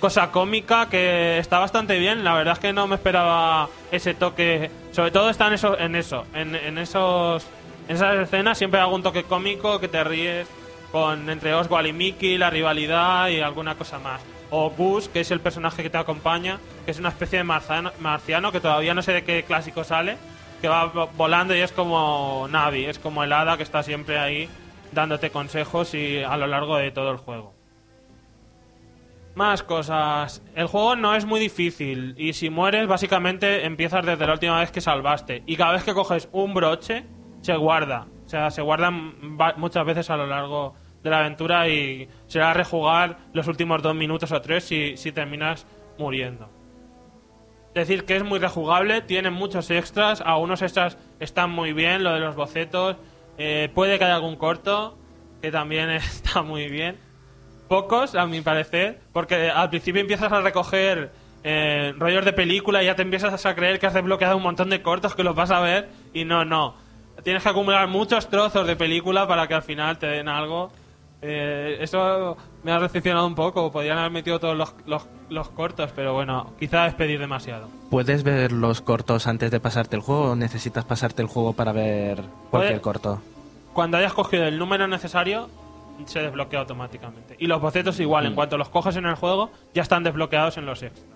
cosa cómica que está bastante bien. La verdad es que no me esperaba ese toque. Sobre todo está en eso, en eso, en esos, en esas escenas siempre hay algún toque cómico que te ríes con entre Oswald y Mickey, la rivalidad y alguna cosa más. O Gus, que es el personaje que te acompaña, que es una especie de marzano- marciano que todavía no sé de qué clásico sale, que va vo- volando y es como Navi, es como el hada que está siempre ahí dándote consejos y a lo largo de todo el juego. Más cosas. El juego no es muy difícil y si mueres básicamente empiezas desde la última vez que salvaste y cada vez que coges un broche se guarda. O sea, se guardan muchas veces a lo largo de la aventura y será rejugar los últimos dos minutos o tres si, si terminas muriendo. Decir que es muy rejugable, tiene muchos extras, algunos extras están muy bien, lo de los bocetos, eh, puede que haya algún corto, que también está muy bien pocos, a mi parecer, porque al principio empiezas a recoger eh, rollos de película y ya te empiezas a creer que has desbloqueado un montón de cortos que los vas a ver y no, no. Tienes que acumular muchos trozos de película para que al final te den algo. Eh, eso me ha decepcionado un poco. Podrían haber metido todos los, los- los cortos, pero bueno, quizá es pedir demasiado. ¿Puedes ver los cortos antes de pasarte el juego o necesitas pasarte el juego para ver cualquier corto? Cuando hayas cogido el número necesario, se desbloquea automáticamente. Y los bocetos igual, en cuanto los coges en el juego, ya están desbloqueados en los extras.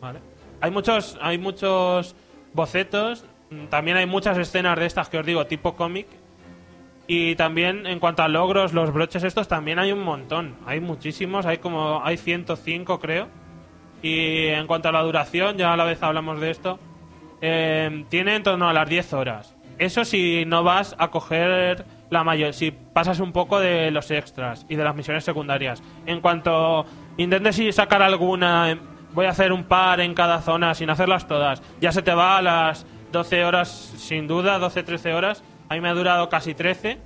¿vale? Hay muchos, hay muchos bocetos, mm, también hay muchas escenas de estas que os digo, tipo cómic. Y también en cuanto a logros, los broches estos también hay un montón. Hay muchísimos, hay como hay 105 creo. Y en cuanto a la duración, ya a la vez hablamos de esto, eh, tiene en torno a las 10 horas. Eso si no vas a coger la mayor, si pasas un poco de los extras y de las misiones secundarias. En cuanto intentes sacar alguna, eh, voy a hacer un par en cada zona sin hacerlas todas, ya se te va a las 12 horas sin duda, 12-13 horas. A mí me ha durado casi 13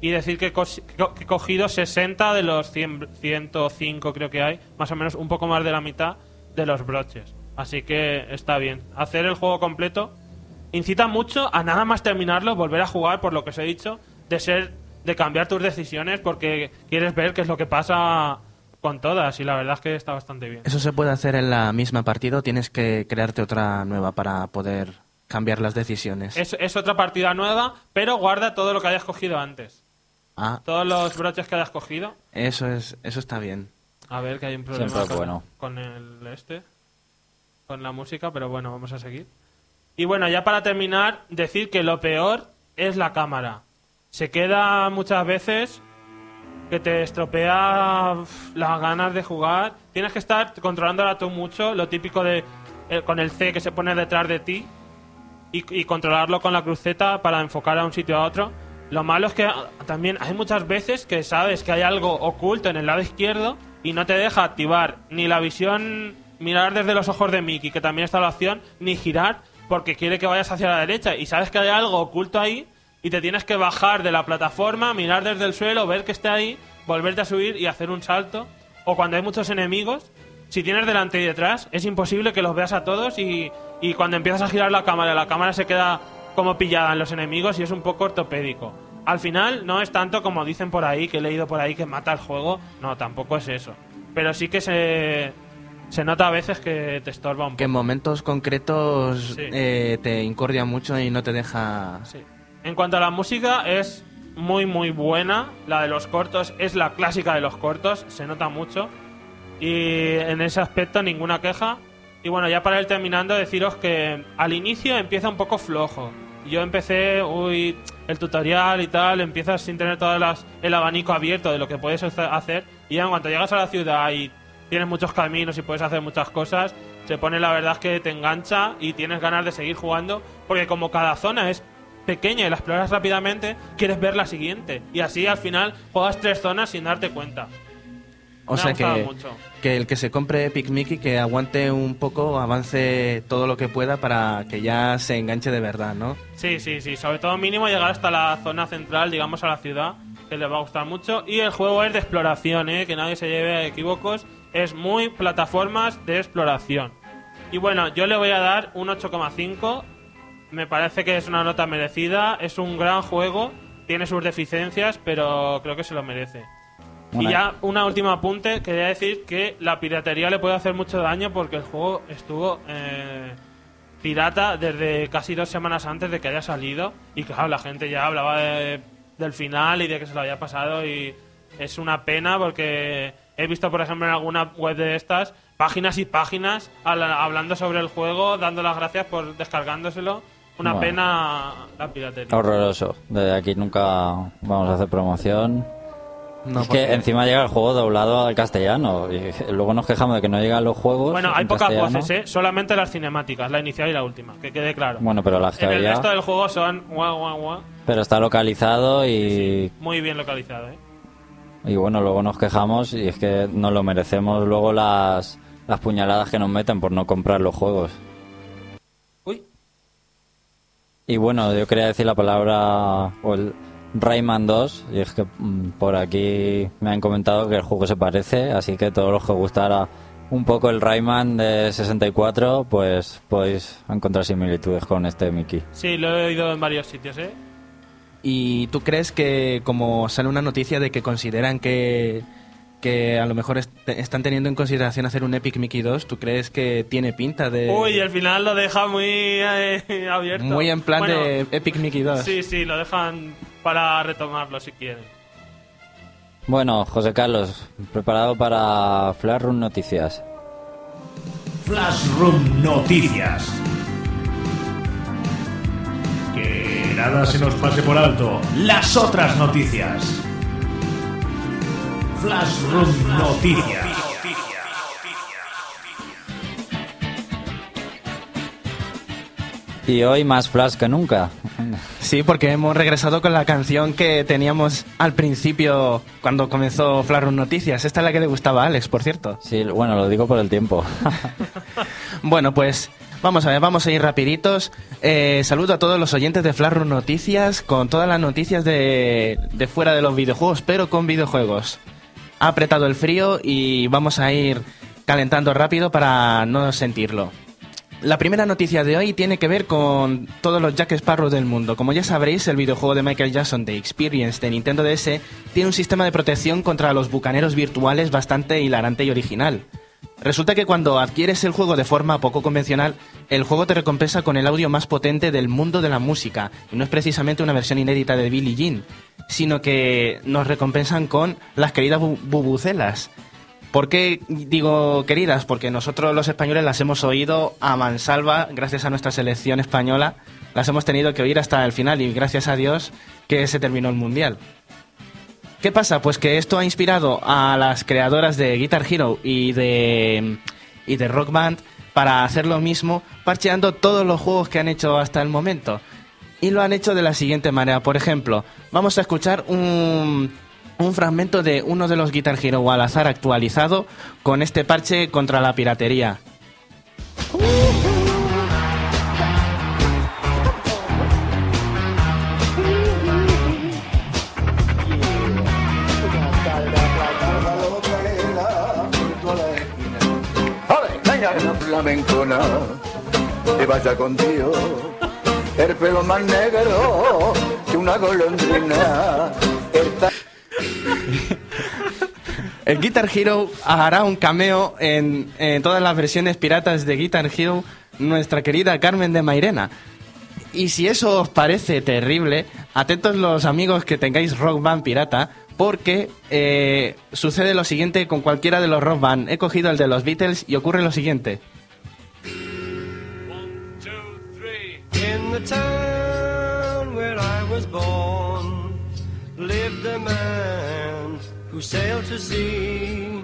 y decir que, he cogido 60 de los 100, 105 creo que hay, más o menos un poco más de la mitad de los broches. Así que está bien. Hacer el juego completo incita mucho a nada más terminarlo, volver a jugar, por lo que os he dicho, de ser, de cambiar tus decisiones porque quieres ver qué es lo que pasa con todas y la verdad es que está bastante bien. ¿Eso se puede hacer en la misma partida tienes que crearte otra nueva para poder cambiar las decisiones? Es, es otra partida nueva, pero guarda todo lo que hayas cogido antes. Ah, Todos los broches que hayas cogido. eso es, eso está bien. A ver, que hay un problema con, bueno. con el este, con la música, pero bueno, vamos a seguir. Y bueno, ya para terminar, decir que lo peor es la cámara. Se queda muchas veces que te estropea las ganas de jugar. Tienes que estar controlándola tú mucho, lo típico de eh, con el C que se pone detrás de ti y, controlarlo con la cruceta para enfocar a un sitio a otro. Lo malo es que también hay muchas veces que sabes que hay algo oculto en el lado izquierdo y no te deja activar ni la visión, mirar desde los ojos de Mickey, que también está la opción, ni girar porque quiere que vayas hacia la derecha y sabes que hay algo oculto ahí y te tienes que bajar de la plataforma, mirar desde el suelo, ver que está ahí, volverte a subir y hacer un salto. O cuando hay muchos enemigos, si tienes delante y detrás, es imposible que los veas a todos y, y cuando empiezas a girar la cámara, la cámara se queda como pillada en los enemigos y es un poco ortopédico. Al final no es tanto como dicen por ahí, que he leído por ahí que mata el juego, no, tampoco es eso. Pero sí que se, se nota a veces que te estorba un Que en poco. momentos concretos Sí. eh, te incordia mucho y no te deja... Sí. En cuanto a la música, es muy muy buena. La de los cortos es la clásica de los cortos, se nota mucho. Y en ese aspecto ninguna queja. Y bueno, ya para ir terminando, deciros que al inicio empieza un poco flojo. Yo empecé, uy, el tutorial y tal, empiezas sin tener todo el abanico abierto de lo que puedes hacer. Y en cuanto llegas a la ciudad y tienes muchos caminos y puedes hacer muchas cosas, se pone la verdad que te engancha y tienes ganas de seguir jugando. Porque como cada zona es pequeña y la exploras rápidamente, quieres ver la siguiente. Y así al final juegas tres zonas sin darte cuenta. O Me sea que, mucho. que el que se compre Epic Mickey que aguante un poco, avance todo lo que pueda para que ya se enganche de verdad, ¿no? Sí, sí, sí. Sobre todo mínimo llegar hasta la zona central, digamos a la ciudad, que les va a gustar mucho. Y el juego es de exploración, ¿eh? que nadie se lleve a equívocos. Es muy plataformas de exploración. Y bueno, yo le voy a dar un 8,5. Me parece que es una nota merecida. Es un gran juego. Tiene sus deficiencias, pero creo que se lo merece. Y ya una última apunte, quería decir que la piratería le puede hacer mucho daño porque el juego estuvo eh, pirata desde casi dos semanas antes de que haya salido y claro, la gente ya hablaba de- del final y de que se lo había pasado y es una pena porque he visto, por ejemplo, en alguna web de estas páginas y páginas habla- hablando sobre el juego, dando las gracias por descargándoselo. Una Bueno. pena la piratería. Horroroso. Desde aquí nunca vamos a hacer promoción. No, es porque- que encima llega el juego doblado al castellano. Y luego nos quejamos de que no llegan los juegos. Bueno, hay pocas castellano. voces, ¿eh? Solamente las cinemáticas, la inicial y la última, que quede claro. Bueno, pero las que en el había. resto del juego son guau, guau, guau. Pero está localizado y, Muy bien localizado, ¿eh? y bueno, luego nos quejamos y es que nos lo merecemos luego las, las puñaladas que nos meten por no comprar los juegos. Uy. Y bueno, yo quería decir la palabra o el Rayman 2 y es que mm, por aquí me han comentado que el juego se parece, así que todos los que os gustara un poco el Rayman de 64, pues podéis encontrar similitudes con este Mickey. Sí, lo he oído en varios sitios, ¿eh? ¿Y tú crees que como sale una noticia de que consideran que, que a lo mejor est- están teniendo en consideración hacer un Epic Mickey 2, ¿tú crees que tiene pinta de... Uy, al final lo deja muy eh, abierto. muy en plan Bueno, de Epic Mickey 2? Sí, sí, lo dejan para retomarlo si quieren. Bueno, José Carlos, preparado para Flash Room Noticias. Flash Room Noticias. Que nada se nos pase por alto. Las otras noticias. Flash Room Noticias. Y hoy más Flash que nunca. Sí, porque hemos regresado con la canción que teníamos al principio cuando comenzó Room Noticias. Esta es la que le gustaba a Alex, por cierto. Sí, bueno, lo digo por el tiempo. Bueno, pues vamos a ver, vamos a ir rapiditos. Eh, saludo a todos los oyentes de Flash Room Noticias con todas las noticias de, de fuera de los videojuegos, pero con videojuegos. Ha apretado el frío y vamos a ir calentando rápido para no sentirlo. La primera noticia de hoy tiene que ver con todos los Jack Sparrow del mundo. Como ya sabréis, el videojuego de Michael Jackson de Experience de Nintendo DS tiene un sistema de protección contra los bucaneros virtuales bastante hilarante y original. Resulta que cuando adquieres el juego de forma poco convencional, el juego te recompensa con el audio más potente del mundo de la música, y no es precisamente una versión inédita de Billie Jean, sino que nos recompensan con las queridas bu- bubucelas. ¿Por qué digo queridas? Porque nosotros los españoles las hemos oído a mansalva, gracias a nuestra selección española, las hemos tenido que oír hasta el final y gracias a Dios que se terminó el Mundial. ¿Qué pasa? Pues que esto ha inspirado a las creadoras de Guitar Hero y de, y de Rock Band para hacer lo mismo, parcheando todos los juegos que han hecho hasta el momento. Y lo han hecho de la siguiente manera. Por ejemplo, vamos a escuchar un, un fragmento de uno de los Guitar Hero al azar actualizado con este parche contra la piratería. Flamencona que vaya contigo. El pelo más negro que una golondrina. El ta- El Guitar Hero hará un cameo en, en todas las versiones piratas de Guitar Hero nuestra querida Carmen de Mairena. Y si eso os parece terrible, atentos los amigos que tengáis Rock Band pirata, porque eh, sucede lo siguiente con cualquiera de los Rock Band. He cogido el de los Beatles y ocurre lo siguiente. Who sailed to sea.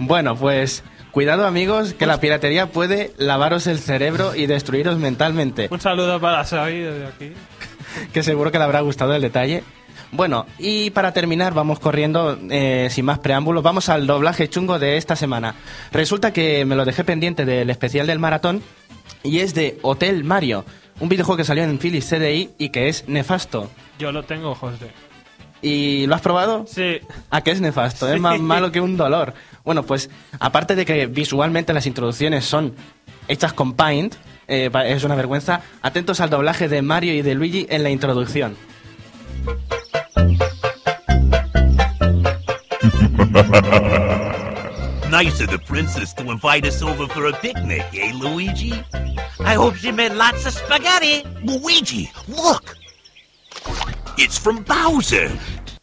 Bueno, pues cuidado amigos, que la piratería puede lavaros el cerebro y destruiros mentalmente. Un saludo para Xavi desde aquí. que seguro que le habrá gustado el detalle. Bueno, y para terminar, vamos corriendo, eh, sin más preámbulos, vamos al doblaje chungo de esta semana. Resulta que me lo dejé pendiente del especial del maratón y es de Hotel Mario, un videojuego que salió en Philips CDI y que es nefasto. Yo lo tengo, José. ¿Y lo has probado? Sí. ¿A qué es nefasto? Es más malo que un dolor. Bueno, pues aparte de que visualmente las introducciones son hechas con Paint, eh, es una vergüenza, atentos al doblaje de Mario y de Luigi en la introducción. Nice of the princess to invite us over for a picnic, eh, Luigi? I hope she made lots of spaghetti. Luigi, look! It's from Bowser.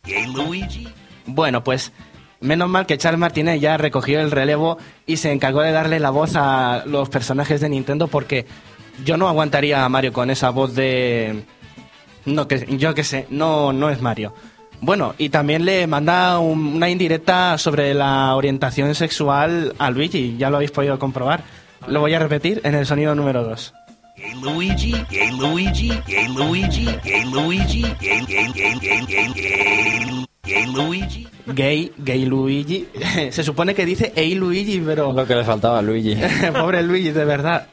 Eh, Luigi? Bueno, pues menos mal que Charles Martínez ya recogió el relevo y se encargó de darle la voz a los personajes de Nintendo porque yo no aguantaría a Mario con esa voz de... No, que yo que sé, no, no es Mario. Bueno, y también le manda un- una indirecta sobre la orientación sexual a Luigi, ya lo habéis podido comprobar. Lo voy a repetir en el sonido número 2. Eh, Luigi? Eh, Luigi? Eh, Luigi? Eh, Luigi? Eh, eh, eh, eh, eh, eh, Luigi? Gay, gay Luigi. Se supone que dice Ey Luigi, pero... Lo que le faltaba a Luigi. Pobre Luigi, de verdad.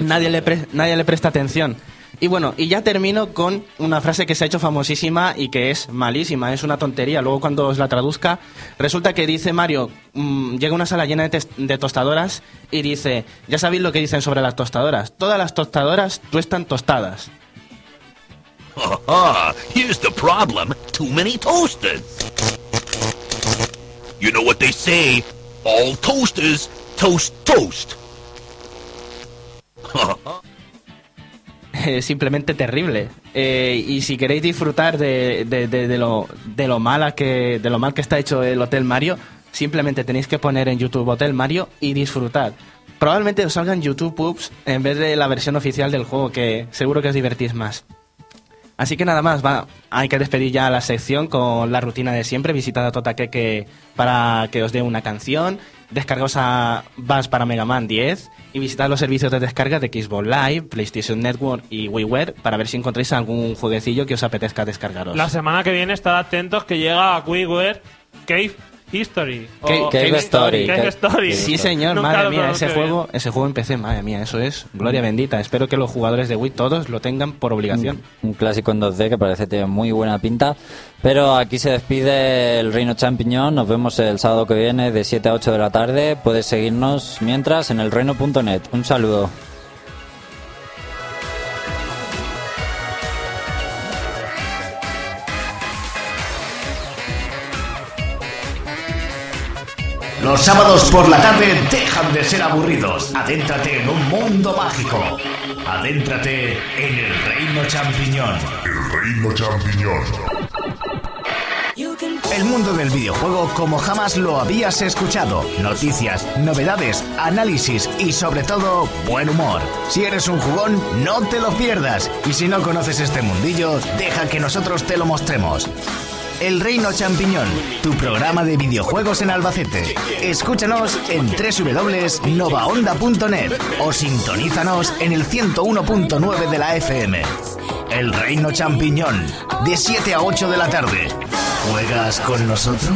nadie, le pre- nadie le presta atención. Y bueno, y ya termino con una frase que se ha hecho famosísima y que es malísima, es una tontería. Luego cuando os la traduzca, resulta que dice Mario, mm, llega una sala llena de, tostadoras y dice, ya sabéis lo que dicen sobre las tostadoras, todas las tostadoras tuestan tostadas. Haha, here's the problem. Too many toasters. You know what they say? All toasters toast toast. Simplemente terrible. Eh, y si queréis disfrutar de- de lo, de, lo mala que, de lo mal que está hecho el Hotel Mario, simplemente tenéis que poner en YouTube Hotel Mario y disfrutar. Probablemente os salgan YouTube Pubs en vez de la versión oficial del juego, que seguro que os divertís más. Así que nada más, va, hay que despedir ya la sección con la rutina de siempre. Visitad a Totaqueque para que os dé una canción. Descargaos a Bass para Mega Man 10 y visitad los servicios de descarga de Xbox Live, PlayStation Network y WiiWare para ver si encontráis algún jueguecillo que os apetezca descargaros. La semana que viene estad atentos que llega a WiiWare Cave History. Cave- Cave Story. Cave Story. Sí, señor, Nunca madre mía, ese bien. juego, ese juego en PC, madre mía, eso es gloria bendita. Espero que los jugadores de Wii todos lo tengan por obligación. Un clásico en 2D que parece que tiene muy buena pinta. Pero aquí se despide el Reino Champiñón. Nos vemos el sábado que viene de 7 a 8 de la tarde. Puedes seguirnos mientras en elreino.net. Un saludo. Los sábados por la tarde dejan de ser aburridos. Adéntrate en un mundo mágico. Adéntrate en el reino champiñón. El reino champiñón. El mundo del videojuego como jamás lo habías escuchado. Noticias, novedades, análisis y sobre todo buen humor. Si eres un jugón, no te lo pierdas. Y si no conoces este mundillo, deja que nosotros te lo mostremos. El Reino Champiñón, tu programa de videojuegos en Albacete. Escúchanos en www.novaonda.net o sintonízanos en el 101.9 de la FM. El Reino Champiñón, de 7 a 8 de la tarde. ¿Juegas con nosotros?